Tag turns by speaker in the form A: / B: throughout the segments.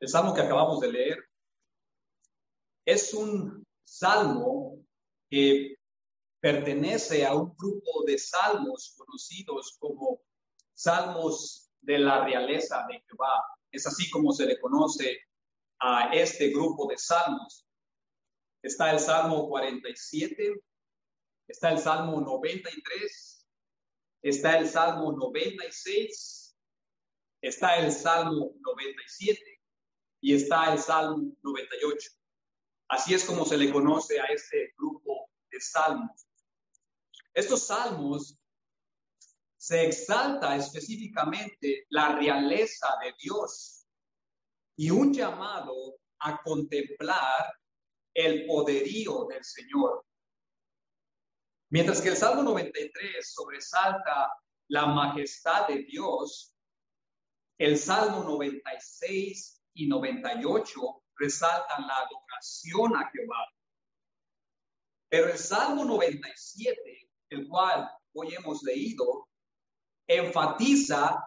A: El salmo que acabamos de leer es un salmo que pertenece a un grupo de salmos conocidos como salmos de la realeza de Jehová. Es así como se le conoce a este grupo de salmos. Está el Salmo 47, está el Salmo 93, está el Salmo 96, está el Salmo 97 y está el Salmo 98. Así es como se le conoce a este grupo de salmos. Estos salmos se exalta específicamente la realeza de Dios y un llamado a contemplar el poderío del Señor. Mientras que el Salmo 93 sobresalta la majestad de Dios, el Salmo 96 y 98 resaltan la adoración a Jehová. Pero el Salmo 97, el cual hoy hemos leído, enfatiza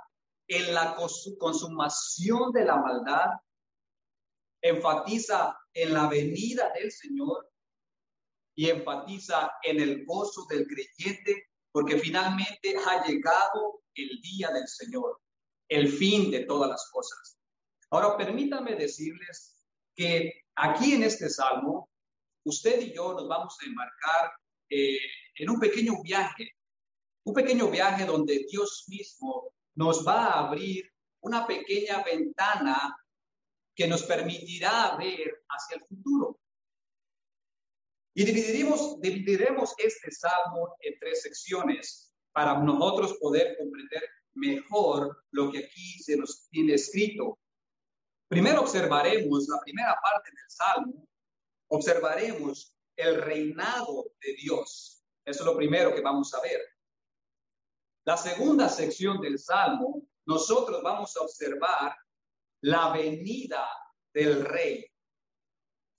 A: en la consumación de la maldad, enfatiza en la venida del Señor y enfatiza en el gozo del creyente, porque finalmente ha llegado el día del Señor, el fin de todas las cosas. Ahora, permítanme decirles que aquí en este salmo, usted y yo nos vamos a embarcar eh, en un pequeño viaje, un pequeño viaje donde Dios mismo nos va a abrir una pequeña ventana que nos permitirá ver hacia el futuro. Y dividiremos este salmo en tres secciones para nosotros poder comprender mejor lo que aquí se nos tiene escrito. Primero observaremos la primera parte del Salmo, observaremos el reinado de Dios. Eso es lo primero que vamos a ver. La segunda sección del Salmo, nosotros vamos a observar la venida del rey.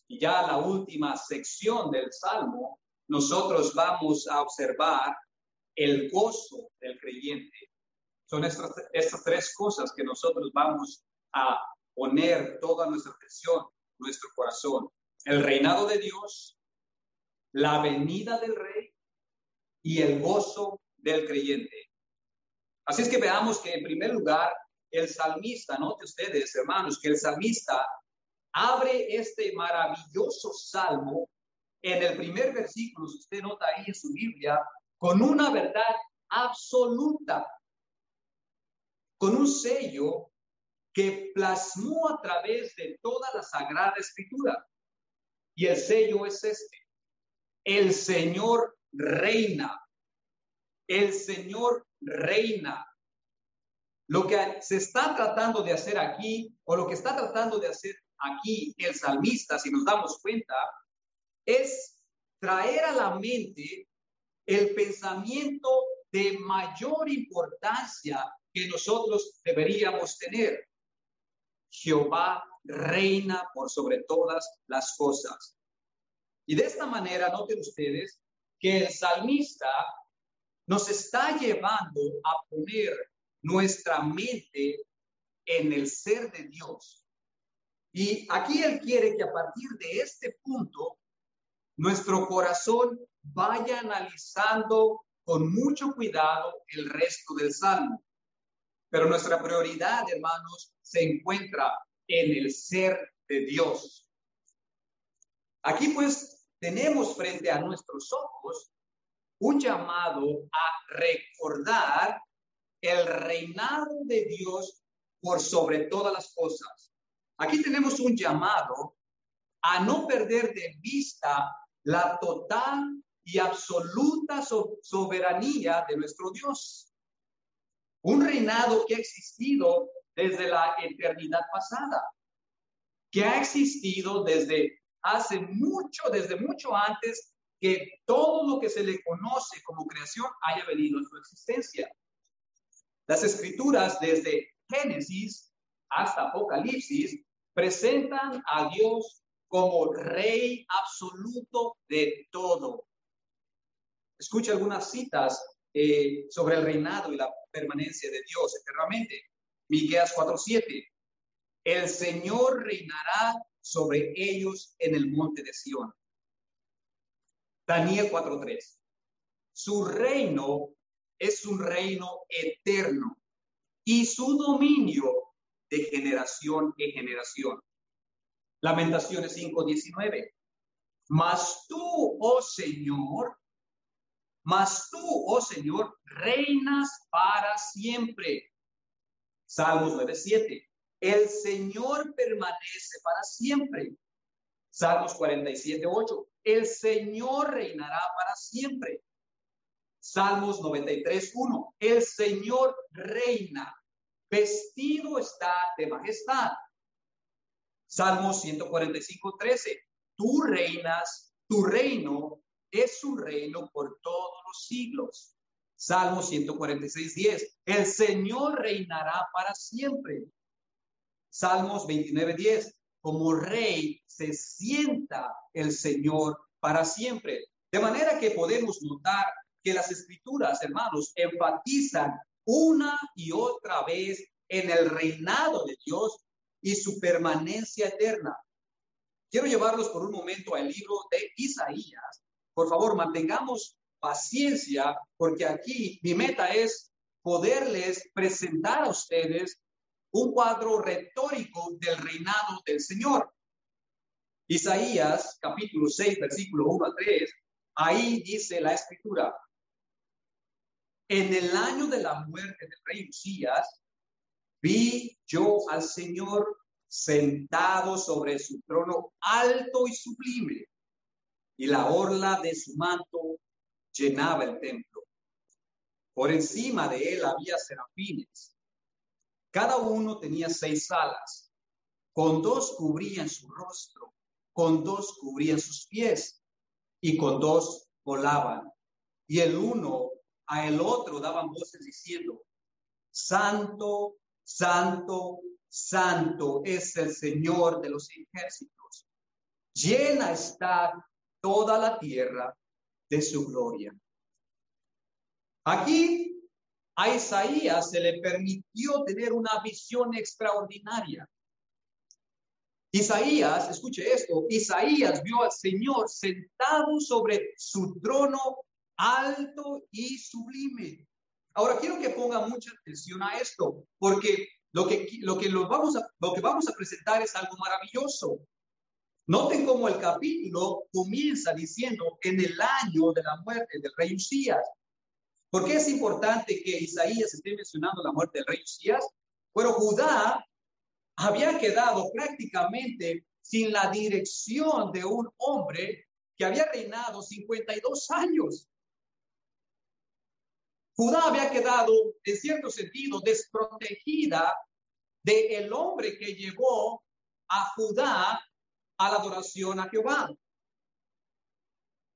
A: Y ya la última sección del Salmo, nosotros vamos a observar el gozo del creyente. Son estas, estas tres cosas que nosotros vamos a poner toda nuestra atención, nuestro corazón. El reinado de Dios, la venida del rey y el gozo del creyente. Así es que veamos que en primer lugar el salmista, note ustedes hermanos, que el salmista abre este maravilloso salmo en el primer versículo, si usted nota ahí en su Biblia, con una verdad absoluta, con un sello que plasmó a través de toda la Sagrada Escritura. Y el sello es este. El Señor reina. El Señor reina. Lo que se está tratando de hacer aquí, o lo que está tratando de hacer aquí el salmista, si nos damos cuenta, es traer a la mente el pensamiento de mayor importancia que nosotros deberíamos tener. Jehová reina por sobre todas las cosas. Y de esta manera, noten ustedes que el salmista nos está llevando a poner nuestra mente en el ser de Dios. Y aquí Él quiere que a partir de este punto, nuestro corazón vaya analizando con mucho cuidado el resto del salmo. Pero nuestra prioridad, hermanos, se encuentra en el ser de Dios. Aquí pues tenemos frente a nuestros ojos un llamado a recordar el reinado de Dios por sobre todas las cosas. Aquí tenemos un llamado a no perder de vista la total y absoluta soberanía de nuestro Dios. Un reinado que ha existido desde la eternidad pasada, que ha existido desde hace mucho, desde mucho antes que todo lo que se le conoce como creación haya venido a su existencia. Las escrituras desde Génesis hasta Apocalipsis presentan a Dios como rey absoluto de todo. Escucha algunas citas eh, sobre el reinado y la permanencia de Dios eternamente. Miqueas 4:7. El Señor reinará sobre ellos en el monte de Sión. Daniel 4:3. Su reino es un reino eterno y su dominio de generación en generación. Lamentaciones 5:19. Mas tú, oh Señor, mas tú, oh Señor, reinas para siempre. Salmos 9:7. El Señor permanece para siempre. Salmos 47:8. El Señor reinará para siempre. Salmos 93:1. El Señor reina. Vestido está de majestad. Salmos 145:13. Tú reinas, tu reino es un reino por todos los siglos. Salmo 146, 10. El Señor reinará para siempre. Salmos 29, 10. Como rey se sienta el Señor para siempre. De manera que podemos notar que las escrituras, hermanos, enfatizan una y otra vez en el reinado de Dios y su permanencia eterna. Quiero llevarlos por un momento al libro de Isaías, por favor, mantengamos paciencia porque aquí mi meta es poderles presentar a ustedes un cuadro retórico del reinado del Señor. Isaías capítulo 6, versículo 1 a 3, ahí dice la escritura, en el año de la muerte del rey Usías, vi yo al Señor sentado sobre su trono alto y sublime y la orla de su manto llenaba el templo. Por encima de él había serafines. Cada uno tenía seis alas. Con dos cubrían su rostro, con dos cubrían sus pies y con dos volaban. Y el uno a el otro daban voces diciendo, Santo, Santo, Santo es el Señor de los ejércitos. Llena está toda la tierra de su gloria. Aquí a Isaías se le permitió tener una visión extraordinaria. Isaías, escuche esto, Isaías vio al Señor sentado sobre su trono alto y sublime. Ahora quiero que ponga mucha atención a esto, porque lo que, lo que, vamos, a, lo que vamos a presentar es algo maravilloso. Noten cómo el capítulo comienza diciendo en el año de la muerte del rey Usías. ¿Por qué es importante que Isaías esté mencionando la muerte del rey Usías? Bueno, Judá había quedado prácticamente sin la dirección de un hombre que había reinado 52 años. Judá había quedado, en cierto sentido, desprotegida de el hombre que llevó a Judá a la adoración a Jehová.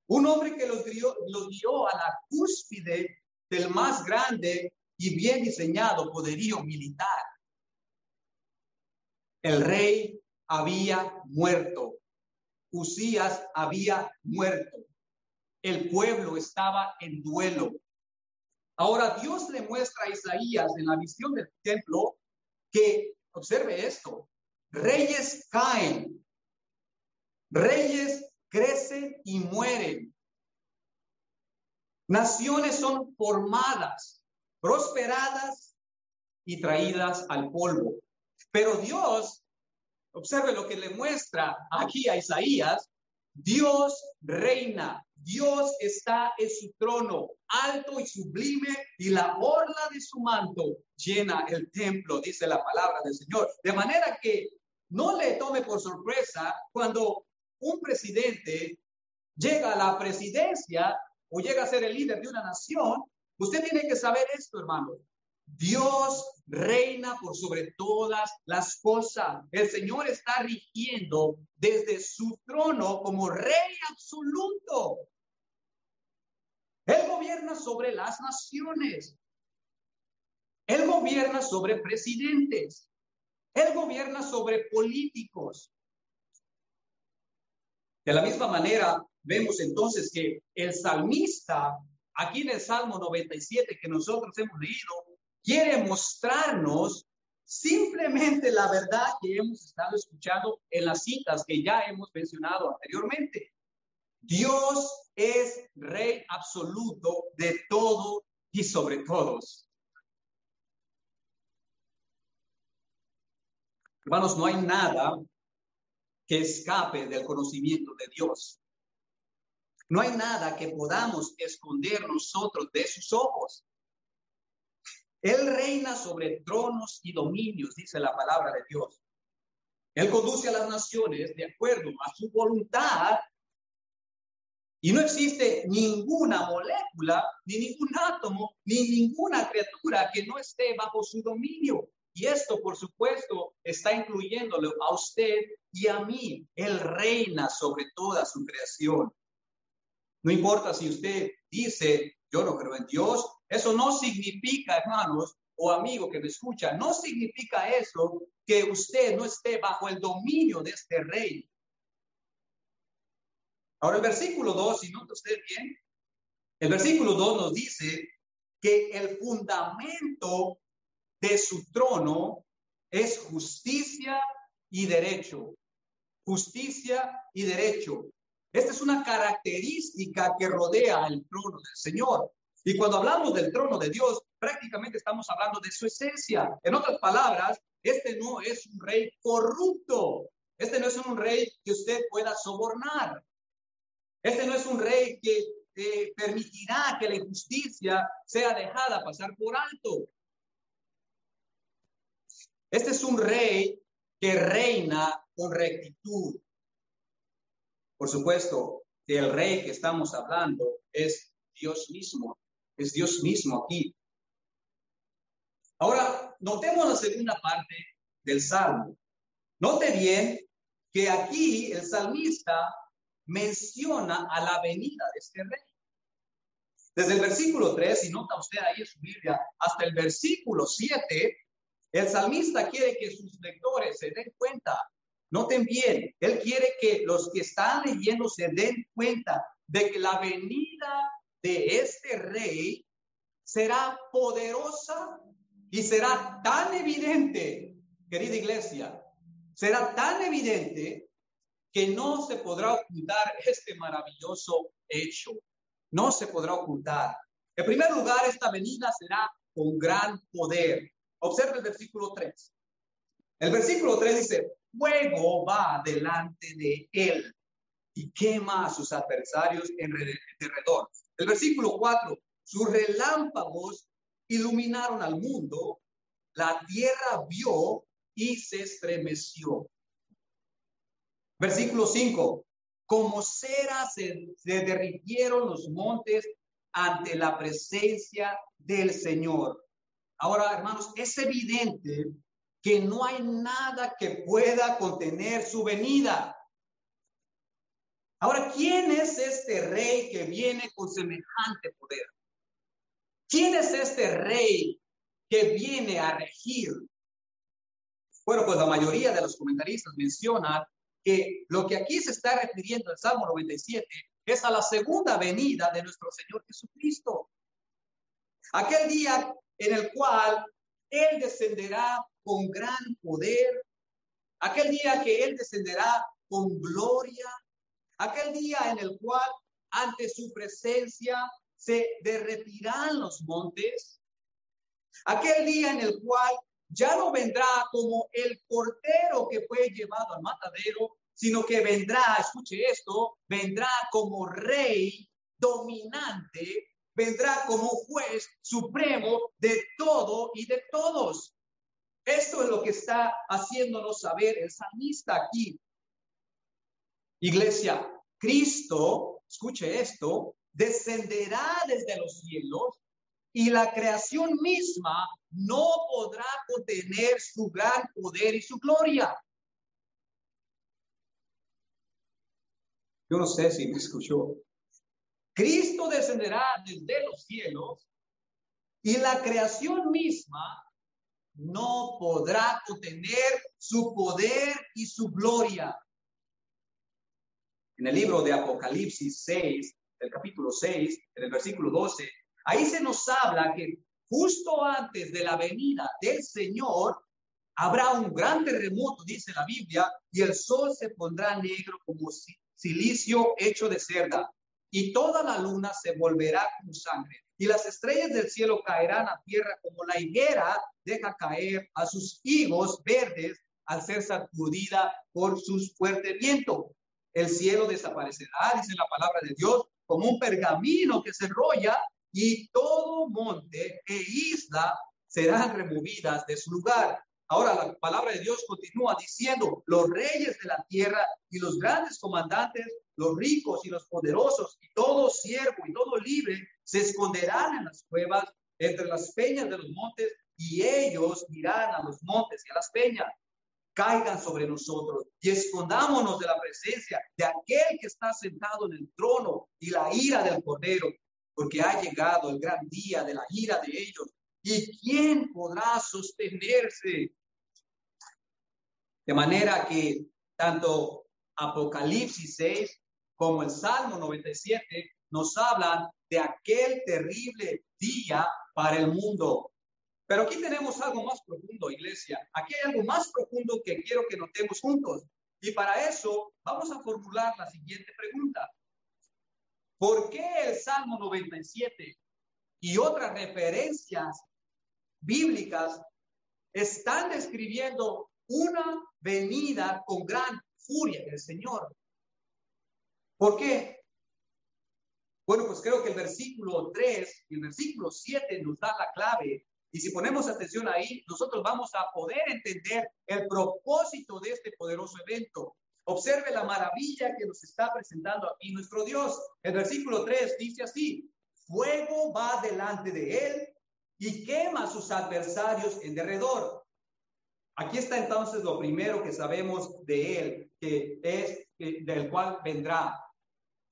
A: Un hombre que los dio, los dio a la cúspide del más grande y bien diseñado poderío militar. El rey había muerto. Usías había muerto. El pueblo estaba en duelo. Ahora Dios le muestra a Isaías en la visión del templo que, observe esto, reyes caen, Reyes crecen y mueren. Naciones son formadas, prosperadas y traídas al polvo. Pero Dios, observe lo que le muestra aquí a Isaías, Dios reina, Dios está en su trono, alto y sublime, y la orla de su manto llena el templo, dice la palabra del Señor. De manera que no le tome por sorpresa cuando un presidente llega a la presidencia o llega a ser el líder de una nación, usted tiene que saber esto, hermano. Dios reina por sobre todas las cosas. El Señor está rigiendo desde su trono como rey absoluto. Él gobierna sobre las naciones. Él gobierna sobre presidentes. Él gobierna sobre políticos. De la misma manera, vemos entonces que el salmista, aquí en el Salmo 97 que nosotros hemos leído, quiere mostrarnos simplemente la verdad que hemos estado escuchando en las citas que ya hemos mencionado anteriormente. Dios es rey absoluto de todo y sobre todos. Hermanos, no hay nada que escape del conocimiento de Dios. No hay nada que podamos esconder nosotros de sus ojos. Él reina sobre tronos y dominios, dice la palabra de Dios. Él conduce a las naciones de acuerdo a su voluntad y no existe ninguna molécula, ni ningún átomo, ni ninguna criatura que no esté bajo su dominio. Y esto, por supuesto, está incluyéndolo a usted y a mí. Él reina sobre toda su creación. No importa si usted dice, yo no creo en Dios, eso no significa, hermanos o amigo que me escucha, no significa eso que usted no esté bajo el dominio de este rey. Ahora el versículo 2, si nota usted bien, el versículo 2 nos dice que el fundamento de su trono es justicia y derecho. Justicia y derecho. Esta es una característica que rodea el trono del Señor. Y cuando hablamos del trono de Dios, prácticamente estamos hablando de su esencia. En otras palabras, este no es un rey corrupto. Este no es un rey que usted pueda sobornar. Este no es un rey que eh, permitirá que la injusticia sea dejada pasar por alto. Este es un rey que reina con rectitud. Por supuesto, el rey que estamos hablando es Dios mismo, es Dios mismo aquí. Ahora, notemos la segunda parte del salmo. Note bien que aquí el salmista menciona a la venida de este rey. Desde el versículo 3, y nota usted ahí en su Biblia, hasta el versículo 7, el salmista quiere que sus lectores se den cuenta. Noten bien, él quiere que los que están leyendo se den cuenta de que la venida de este rey será poderosa y será tan evidente, querida iglesia, será tan evidente que no se podrá ocultar este maravilloso hecho. No se podrá ocultar. En primer lugar, esta venida será con gran poder. Observe el versículo 3. El versículo 3 dice, fuego va delante de él y quema a sus adversarios en derredor. El versículo 4, sus relámpagos iluminaron al mundo, la tierra vio y se estremeció. Versículo 5. Como cera se, se los montes ante la presencia del Señor. Ahora, hermanos, es evidente que no hay nada que pueda contener su venida. Ahora, ¿quién es este rey que viene con semejante poder? ¿Quién es este rey que viene a regir? Bueno, pues la mayoría de los comentaristas mencionan que lo que aquí se está refiriendo el Salmo 97 es a la segunda venida de nuestro Señor Jesucristo. Aquel día en el cual Él descenderá con gran poder, aquel día que Él descenderá con gloria, aquel día en el cual ante su presencia se derretirán los montes, aquel día en el cual ya no vendrá como el portero que fue llevado al matadero, sino que vendrá, escuche esto, vendrá como rey dominante, vendrá como juez supremo de todo y de todos. Esto es lo que está haciéndonos saber el salmista aquí. Iglesia, Cristo, escuche esto, descenderá desde los cielos y la creación misma no podrá contener su gran poder y su gloria. Yo no sé si me escuchó. Cristo descenderá desde los cielos y la creación misma no podrá contener su poder y su gloria. En el libro de Apocalipsis 6, el capítulo 6, en el versículo 12, Ahí se nos habla que justo antes de la venida del Señor, Habrá un gran terremoto, dice la Biblia, y el sol se pondrá negro como silicio hecho de cerda, y toda la luna se volverá como sangre, y las estrellas del cielo caerán a tierra como la higuera deja caer a sus higos verdes al ser sacudida por sus fuerte viento. El cielo desaparecerá, dice la palabra de Dios, como un pergamino que se enrolla y todo monte e isla serán removidas de su lugar. Ahora la palabra de Dios continúa diciendo, los reyes de la tierra y los grandes comandantes, los ricos y los poderosos y todo siervo y todo libre se esconderán en las cuevas entre las peñas de los montes y ellos dirán a los montes y a las peñas, caigan sobre nosotros y escondámonos de la presencia de aquel que está sentado en el trono y la ira del cordero, porque ha llegado el gran día de la ira de ellos. ¿Y quién podrá sostenerse? De manera que tanto Apocalipsis 6 como el Salmo 97 nos hablan de aquel terrible día para el mundo. Pero aquí tenemos algo más profundo, iglesia. Aquí hay algo más profundo que quiero que notemos juntos. Y para eso vamos a formular la siguiente pregunta. ¿Por qué el Salmo 97 y otras referencias bíblicas están describiendo una venida con gran furia del Señor? ¿Por qué? Bueno, pues creo que el versículo 3 y el versículo 7 nos da la clave y si ponemos atención ahí, nosotros vamos a poder entender el propósito de este poderoso evento. Observe la maravilla que nos está presentando aquí nuestro Dios. El versículo 3 dice así, fuego va delante de él y quema a sus adversarios en derredor. Aquí está entonces lo primero que sabemos de él, que es del cual vendrá.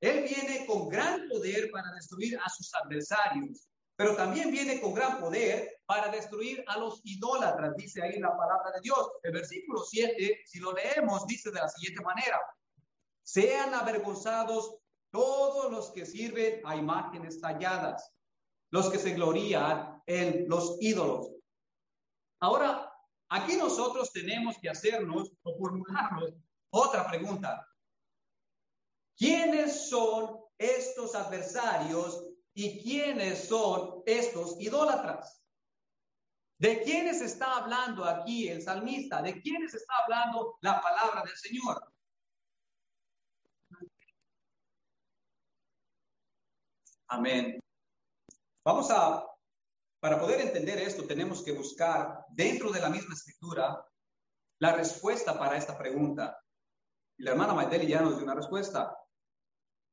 A: Él viene con gran poder para destruir a sus adversarios pero también viene con gran poder para destruir a los idólatras, dice ahí la palabra de Dios. El versículo 7, si lo leemos, dice de la siguiente manera, sean avergonzados todos los que sirven a imágenes talladas, los que se glorían en los ídolos. Ahora, aquí nosotros tenemos que hacernos o formularnos otra pregunta. ¿Quiénes son estos adversarios ¿Y quiénes son estos idólatras? ¿De quiénes está hablando aquí el salmista? ¿De quiénes está hablando la palabra del Señor? Amén. Vamos a, para poder entender esto, tenemos que buscar dentro de la misma escritura la respuesta para esta pregunta. La hermana Maiteli ya nos dio una respuesta.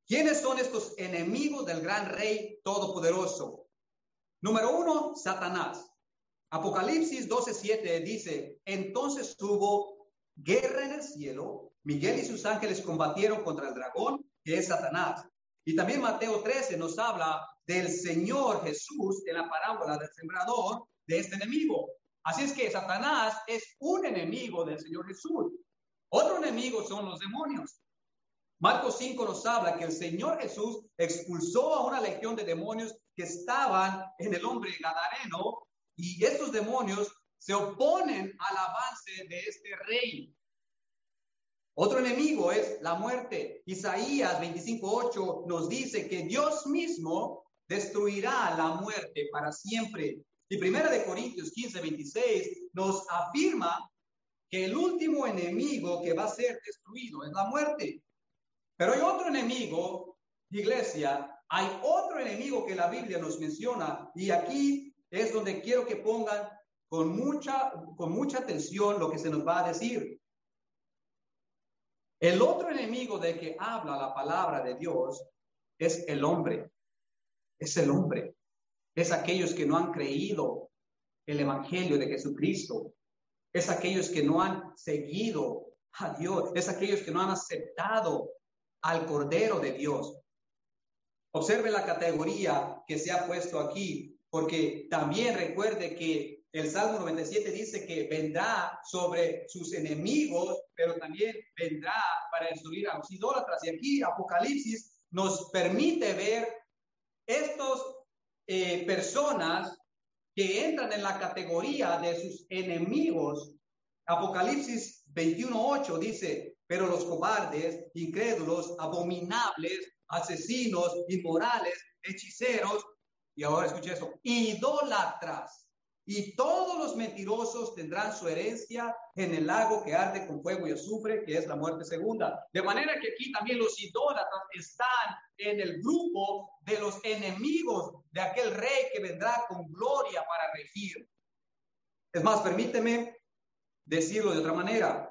A: ¿Quiénes son estos enemigos del gran rey todopoderoso? Número uno, Satanás. Apocalipsis 12:7 dice, entonces tuvo guerra en el cielo, Miguel y sus ángeles combatieron contra el dragón, que es Satanás. Y también Mateo 13 nos habla del Señor Jesús en la parábola del sembrador de este enemigo. Así es que Satanás es un enemigo del Señor Jesús. Otro enemigo son los demonios. Marcos 5 nos habla que el Señor Jesús expulsó a una legión de demonios que estaban en el hombre gadareno y estos demonios se oponen al avance de este rey. Otro enemigo es la muerte. Isaías 25:8 nos dice que Dios mismo destruirá la muerte para siempre. Y Primera de Corintios 15:26 nos afirma que el último enemigo que va a ser destruido es la muerte. Pero hay otro enemigo, iglesia, hay otro enemigo que la Biblia nos menciona y aquí es donde quiero que pongan con mucha, con mucha atención lo que se nos va a decir. El otro enemigo de que habla la palabra de Dios es el hombre. Es el hombre. Es aquellos que no han creído el Evangelio de Jesucristo. Es aquellos que no han seguido a Dios. Es aquellos que no han aceptado al Cordero de Dios. Observe la categoría que se ha puesto aquí, porque también recuerde que el Salmo 97 dice que vendrá sobre sus enemigos, pero también vendrá para destruir a los idólatras. Y aquí Apocalipsis nos permite ver estos eh, personas que entran en la categoría de sus enemigos Apocalipsis 21.8 dice, pero los cobardes, incrédulos, abominables, asesinos, inmorales, hechiceros, y ahora escuche eso, idólatras. Y todos los mentirosos tendrán su herencia en el lago que arde con fuego y azufre, que es la muerte segunda. De manera que aquí también los idólatras están en el grupo de los enemigos de aquel rey que vendrá con gloria para regir. Es más, permíteme decirlo de otra manera.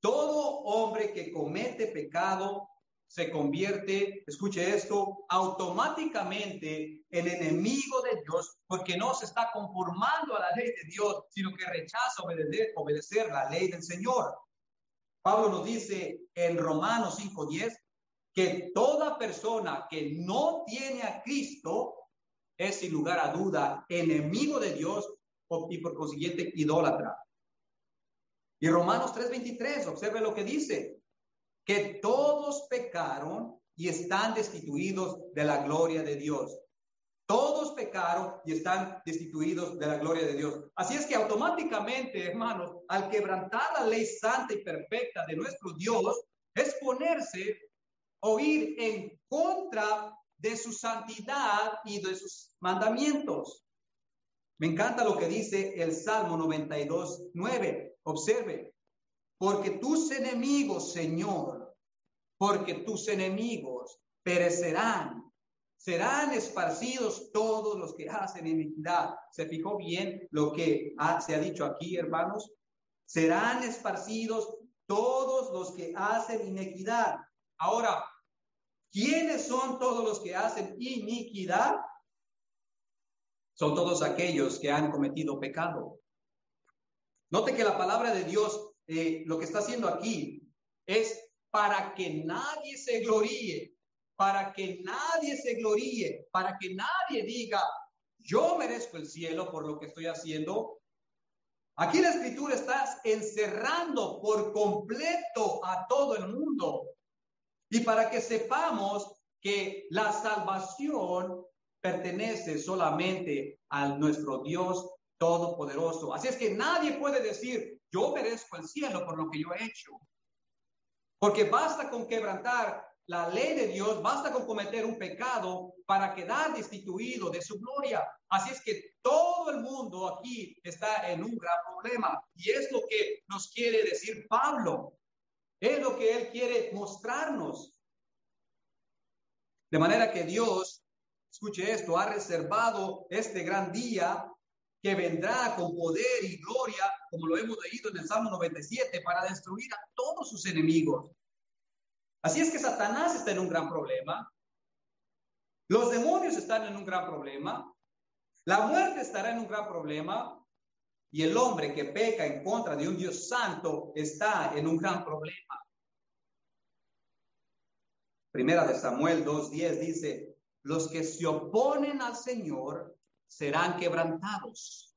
A: Todo hombre que comete pecado se convierte, escuche esto, automáticamente en enemigo de Dios porque no se está conformando a la ley de Dios, sino que rechaza obedecer, obedecer la ley del Señor. Pablo nos dice en Romanos 5:10 que toda persona que no tiene a Cristo es sin lugar a duda enemigo de Dios y por consiguiente idólatra. Y Romanos 3:23, observe lo que dice que todos pecaron y están destituidos de la gloria de Dios. Todos pecaron y están destituidos de la gloria de Dios. Así es que automáticamente, hermanos, al quebrantar la ley santa y perfecta de nuestro Dios, es ponerse o ir en contra de su santidad y de sus mandamientos. Me encanta lo que dice el Salmo 92, 9. Observe, porque tus enemigos, Señor, porque tus enemigos perecerán, serán esparcidos todos los que hacen iniquidad. ¿Se fijó bien lo que se ha dicho aquí, hermanos? Serán esparcidos todos los que hacen iniquidad. Ahora, ¿quiénes son todos los que hacen iniquidad? Son todos aquellos que han cometido pecado. Note que la palabra de Dios eh, lo que está haciendo aquí es para que nadie se gloríe, para que nadie se gloríe, para que nadie diga, yo merezco el cielo por lo que estoy haciendo. Aquí la escritura está encerrando por completo a todo el mundo. Y para que sepamos que la salvación pertenece solamente a nuestro Dios Todopoderoso. Así es que nadie puede decir, yo merezco el cielo por lo que yo he hecho. Porque basta con quebrantar la ley de Dios, basta con cometer un pecado para quedar destituido de su gloria. Así es que todo el mundo aquí está en un gran problema. Y es lo que nos quiere decir Pablo. Es lo que él quiere mostrarnos. De manera que Dios, escuche esto, ha reservado este gran día que vendrá con poder y gloria, como lo hemos leído en el Salmo 97, para destruir a todos sus enemigos. Así es que Satanás está en un gran problema. Los demonios están en un gran problema. La muerte estará en un gran problema. Y el hombre que peca en contra de un Dios santo está en un gran problema. Primera de Samuel 2.10 dice, los que se oponen al Señor serán quebrantados.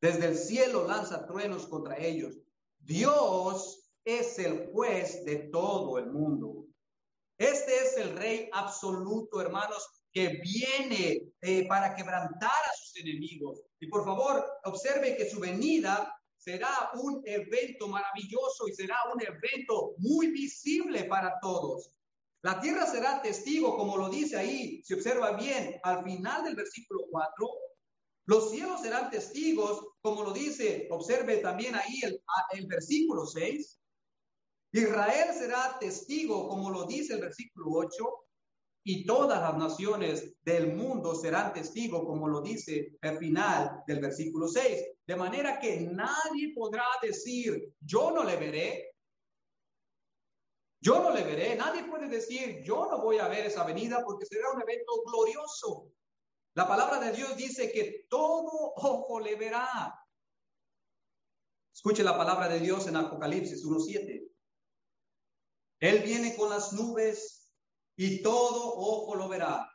A: Desde el cielo lanza truenos contra ellos. Dios es el juez de todo el mundo. Este es el rey absoluto, hermanos, que viene eh, para quebrantar a sus enemigos. Y por favor, observe que su venida será un evento maravilloso y será un evento muy visible para todos. La tierra será testigo, como lo dice ahí, si observa bien, al final del versículo 4, los cielos serán testigos, como lo dice, observe también ahí el, el versículo 6. Israel será testigo, como lo dice el versículo 8, y todas las naciones del mundo serán testigo, como lo dice el final del versículo 6. De manera que nadie podrá decir, yo no le veré. Yo no le veré. Nadie puede decir, yo no voy a ver esa venida porque será un evento glorioso. La palabra de Dios dice que todo ojo le verá. Escuche la palabra de Dios en Apocalipsis 1.7. Él viene con las nubes y todo ojo lo verá.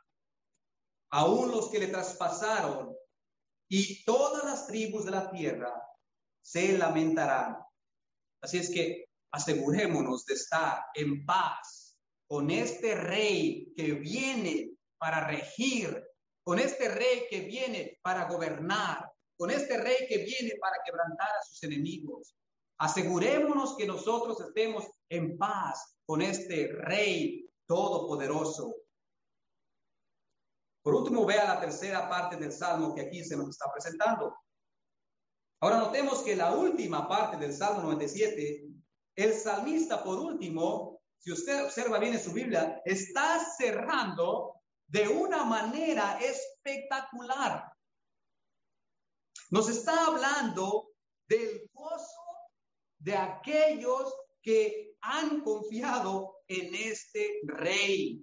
A: Aún los que le traspasaron y todas las tribus de la tierra se lamentarán. Así es que asegurémonos de estar en paz con este rey que viene para regir con este rey que viene para gobernar, con este rey que viene para quebrantar a sus enemigos. Asegurémonos que nosotros estemos en paz con este Rey Todopoderoso. Por último, vea la tercera parte del Salmo que aquí se nos está presentando. Ahora notemos que la última parte del Salmo 97, el salmista por último, si usted observa bien en su Biblia, está cerrando de una manera espectacular. Nos está hablando del gozo de aquellos que han confiado en este rey.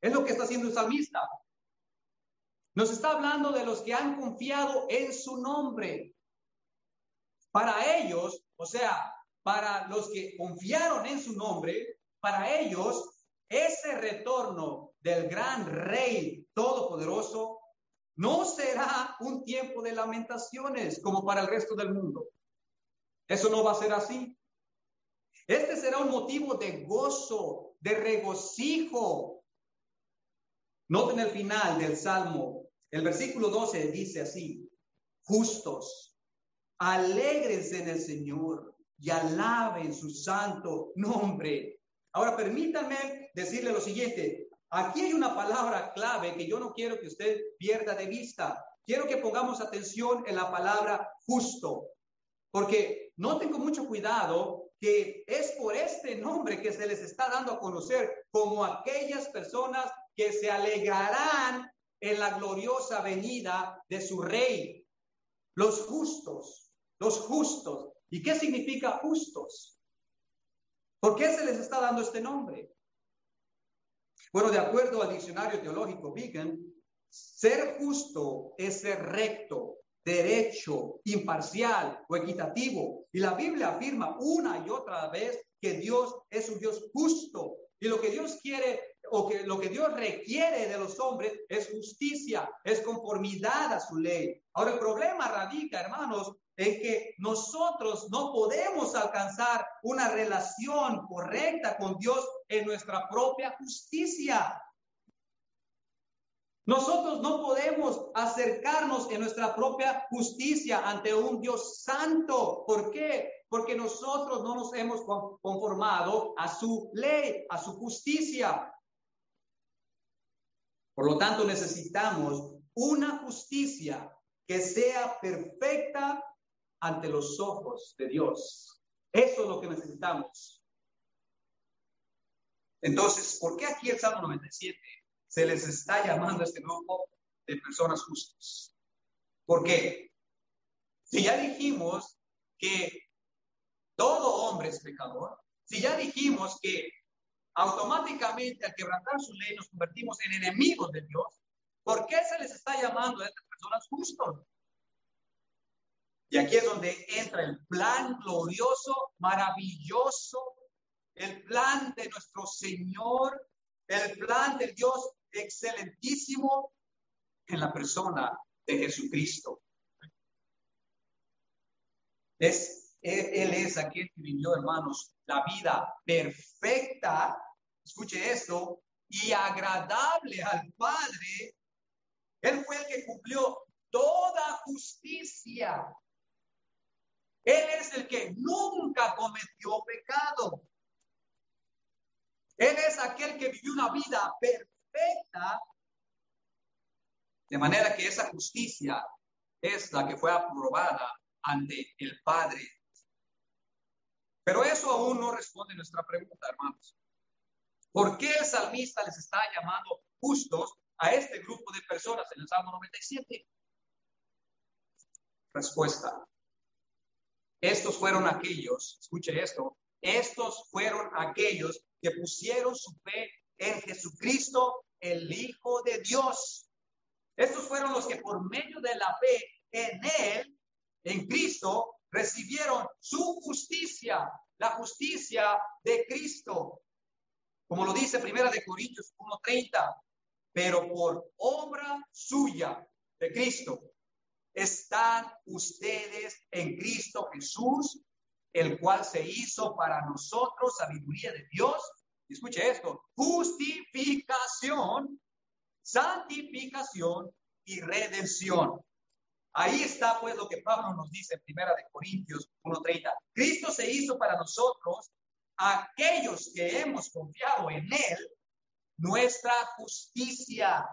A: Es lo que está haciendo el salmista. Nos está hablando de los que han confiado en su nombre. Para ellos, o sea, para los que confiaron en su nombre, para ellos, ese retorno del gran rey todopoderoso no será un tiempo de lamentaciones como para el resto del mundo. Eso no va a ser así. Este será un motivo de gozo, de regocijo. Noten el final del Salmo. El versículo 12 dice así, justos, alegres en el Señor y alaben su santo nombre. Ahora permítanme decirle lo siguiente. Aquí hay una palabra clave que yo no quiero que usted pierda de vista. Quiero que pongamos atención en la palabra justo, porque noten con mucho cuidado que es por este nombre que se les está dando a conocer como aquellas personas que se alegrarán en la gloriosa venida de su rey. Los justos, los justos. ¿Y qué significa justos? ¿Por qué se les está dando este nombre? Bueno, de acuerdo al diccionario teológico Vigan, ser justo es ser recto, derecho, imparcial o equitativo. Y la Biblia afirma una y otra vez que Dios es un Dios justo. Y lo que Dios quiere o que lo que Dios requiere de los hombres es justicia, es conformidad a su ley. Ahora el problema radica, hermanos, en que nosotros no podemos alcanzar una relación correcta con Dios en nuestra propia justicia. Nosotros no podemos acercarnos en nuestra propia justicia ante un Dios santo. ¿Por qué? Porque nosotros no nos hemos conformado a su ley, a su justicia. Por lo tanto, necesitamos una justicia que sea perfecta ante los ojos de Dios. Eso es lo que necesitamos. Entonces, ¿por qué aquí el Salmo 97 se les está llamando a este grupo de personas justas. ¿Por qué? Si ya dijimos que todo hombre es pecador, si ya dijimos que automáticamente al quebrantar su ley nos convertimos en enemigos de Dios, ¿por qué se les está llamando a estas personas justos? Y aquí es donde entra el plan glorioso, maravilloso, el plan de nuestro Señor, el plan del Dios excelentísimo en la persona de Jesucristo. Es, él, es aquel que vivió, hermanos, la vida perfecta, escuche esto, y agradable al Padre. Él fue el que cumplió toda justicia. Él es el que nunca cometió pecado. Él es aquel que vivió una vida perfecta de manera que esa justicia es la que fue aprobada ante el Padre. Pero eso aún no responde nuestra pregunta, hermanos. ¿Por qué el salmista les está llamando justos a este grupo de personas en el Salmo 97? Respuesta. Estos fueron aquellos, escuche esto, estos fueron aquellos que pusieron su fe en Jesucristo, el Hijo de Dios. Estos fueron los que por medio de la fe en Él, en Cristo, recibieron su justicia, la justicia de Cristo. Como lo dice Primera de Corintios 1:30, pero por obra suya de Cristo están ustedes en Cristo Jesús, el cual se hizo para nosotros sabiduría de Dios escuche esto, justificación, santificación y redención. Ahí está pues lo que Pablo nos dice en Primera de Corintios 1:30. Cristo se hizo para nosotros aquellos que hemos confiado en él nuestra justicia.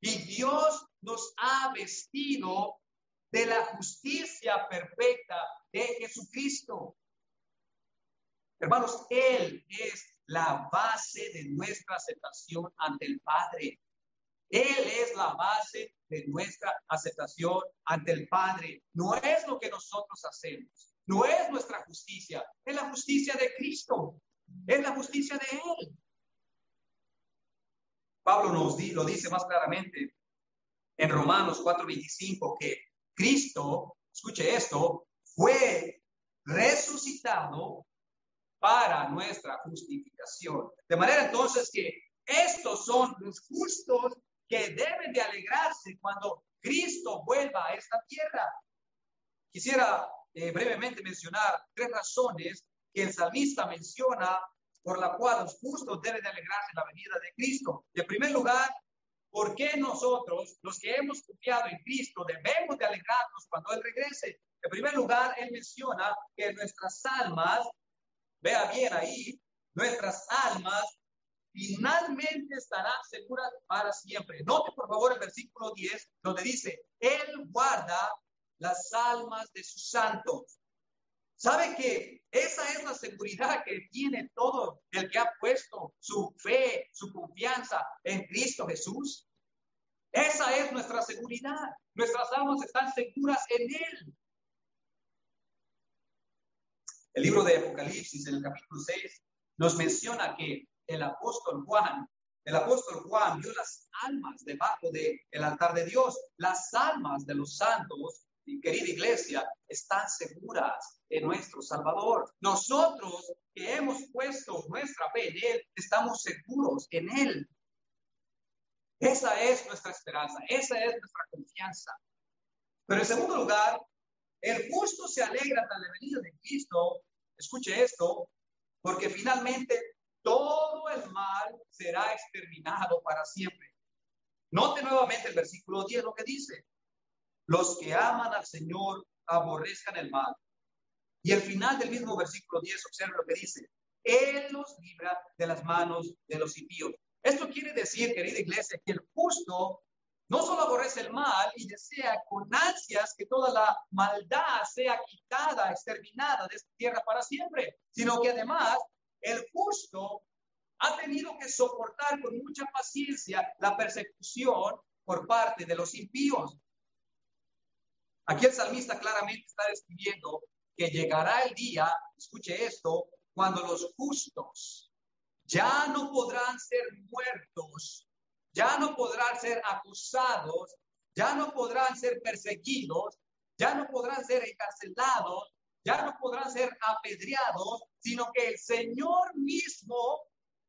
A: Y Dios nos ha vestido de la justicia perfecta de Jesucristo. Hermanos, Él es la base de nuestra aceptación ante el Padre. Él es la base de nuestra aceptación ante el Padre. No es lo que nosotros hacemos, no es nuestra justicia, es la justicia de Cristo, es la justicia de Él. Pablo nos lo dice más claramente en Romanos 4:25 que Cristo, escuche esto, fue resucitado para nuestra justificación. De manera entonces que estos son los justos que deben de alegrarse cuando Cristo vuelva a esta tierra. Quisiera eh, brevemente mencionar tres razones que el salmista menciona por la cual los justos deben de alegrarse en la venida de Cristo. En primer lugar, ¿por qué nosotros, los que hemos confiado en Cristo, debemos de alegrarnos cuando Él regrese? En primer lugar, Él menciona que nuestras almas, vea bien ahí, nuestras almas finalmente estarán seguras para siempre. Note por favor el versículo 10, donde dice, Él guarda las almas de sus santos. ¿Sabe que esa es la seguridad que tiene todo el que ha puesto su fe, su confianza en Cristo Jesús? Esa es nuestra seguridad. Nuestras almas están seguras en Él. El libro de Apocalipsis, en el capítulo 6, nos menciona que el apóstol Juan, el apóstol Juan vio las almas debajo del altar de Dios, las almas de los santos y querida iglesia, están seguras en nuestro Salvador. Nosotros que hemos puesto nuestra fe en Él, estamos seguros en Él. Esa es nuestra esperanza, esa es nuestra confianza. Pero en segundo lugar, el justo se alegra ante la venida de Cristo. Escuche esto, porque finalmente todo el mal será exterminado para siempre. Note nuevamente el versículo 10 lo que dice. Los que aman al Señor aborrezcan el mal. Y el final del mismo versículo 10, observa lo que dice. Él los libra de las manos de los impíos. Esto quiere decir, querida iglesia, que el justo no solo aborrece el mal y desea con ansias que toda la maldad sea quitada, exterminada de esta tierra para siempre, sino que además el justo ha tenido que soportar con mucha paciencia la persecución por parte de los impíos. Aquí el salmista claramente está describiendo que llegará el día, escuche esto, cuando los justos ya no podrán ser muertos, ya no podrán ser acusados, ya no podrán ser perseguidos, ya no podrán ser encarcelados, ya no podrán ser apedreados, sino que el Señor mismo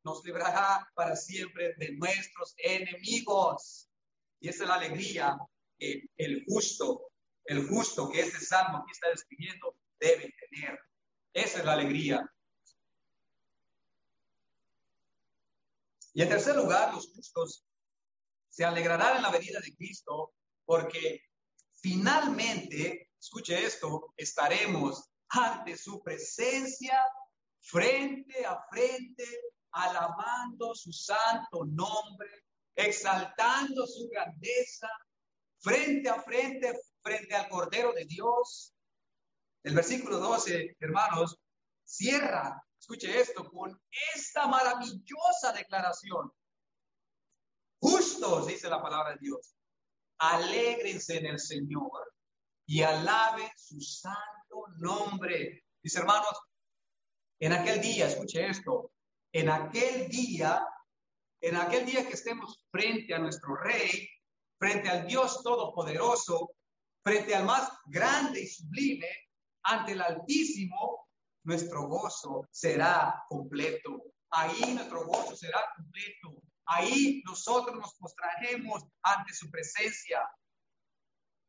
A: nos librará para siempre de nuestros enemigos. Y esa es la alegría que el justo el justo que este salmo aquí está describiendo debe tener. Esa es la alegría. Y en tercer lugar, los justos se alegrarán en la venida de Cristo porque finalmente, escuche esto, estaremos ante su presencia frente a frente, alabando su santo nombre, exaltando su grandeza, frente a frente, frente al Cordero de Dios. El versículo 12, hermanos, cierra, escuche esto, con esta maravillosa declaración. Justos, dice la palabra de Dios, alégrense en el Señor y alaben su santo nombre. Dice, hermanos, en aquel día, escuche esto, en aquel día, en aquel día que estemos frente a nuestro Rey, frente al Dios Todopoderoso, frente al más grande y sublime, ante el Altísimo, nuestro gozo será completo. Ahí nuestro gozo será completo. Ahí nosotros nos mostraremos ante su presencia.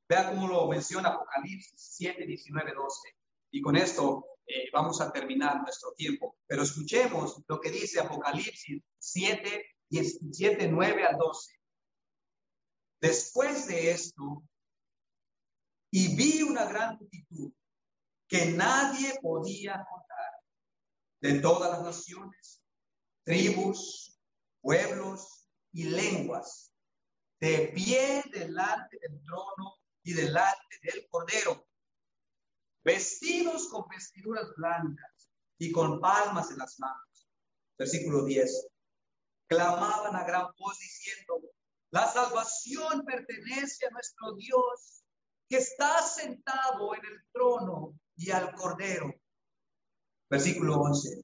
A: Vea cómo lo menciona Apocalipsis 7, 19, 12. Y con esto eh, vamos a terminar nuestro tiempo. Pero escuchemos lo que dice Apocalipsis 7, 17, 9 al 12. Después de esto, y vi una gran multitud que nadie podía contar, de todas las naciones, tribus, pueblos y lenguas, de pie delante del trono y delante del Cordero, vestidos con vestiduras blancas y con palmas en las manos. Versículo 10. Clamaban a gran voz diciendo, la salvación pertenece a nuestro Dios que está sentado en el trono y al Cordero. Versículo 11.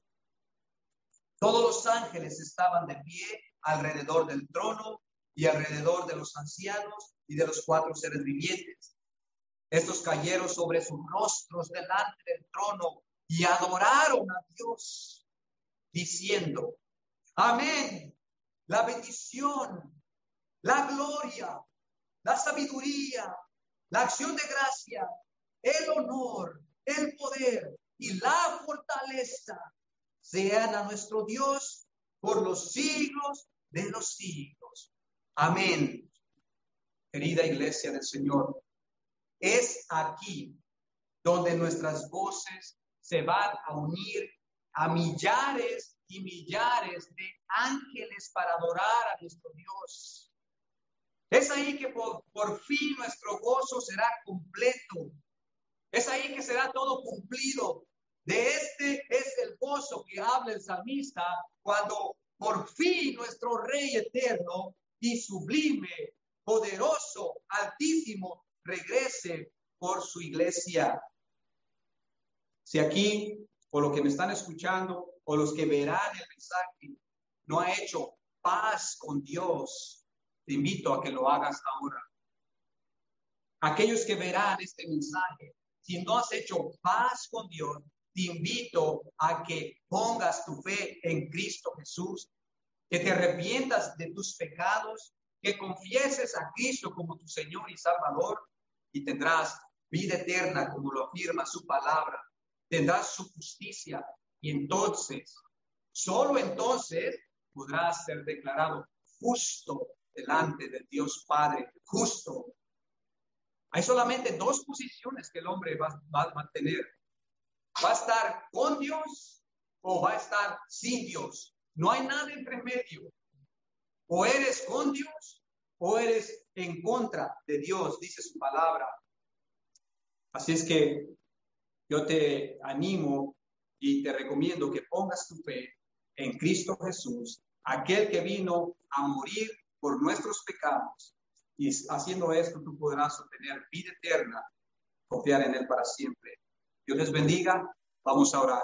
A: Todos los ángeles estaban de pie alrededor del trono y alrededor de los ancianos y de los cuatro seres vivientes. Estos cayeron sobre sus rostros delante del trono y adoraron a Dios, diciendo, amén, la bendición, la gloria, la sabiduría, la acción de gracia, el honor, el poder y la fortaleza sean a nuestro Dios por los siglos de los siglos. Amén. Querida iglesia del Señor, es aquí donde nuestras voces se van a unir a millares y millares de ángeles para adorar a nuestro Dios. Es ahí que por, por, fin nuestro gozo será completo. Es ahí que será todo cumplido. De este es el gozo que habla el salmista cuando por fin nuestro Rey eterno y sublime, poderoso, altísimo, regrese por su iglesia. Si aquí, o los que me están escuchando, o los que verán el mensaje, no ha hecho paz con Dios, te invito a que lo hagas ahora. Aquellos que verán este mensaje, si no has hecho paz con Dios, te invito a que pongas tu fe en Cristo Jesús, que te arrepientas de tus pecados, que confieses a Cristo como tu Señor y Salvador y tendrás vida eterna como lo afirma su palabra, tendrás su justicia y entonces, solo entonces podrás ser declarado justo delante del Dios Padre, justo. Hay solamente dos posiciones que el hombre va, va a mantener. Va a estar con Dios o va a estar sin Dios. No hay nada entre medio. O eres con Dios o eres en contra de Dios, dice su palabra. Así es que yo te animo y te recomiendo que pongas tu fe en Cristo Jesús, aquel que vino a morir por nuestros pecados. Y haciendo esto tú podrás obtener vida eterna, confiar en Él para siempre. Dios les bendiga. Vamos a orar.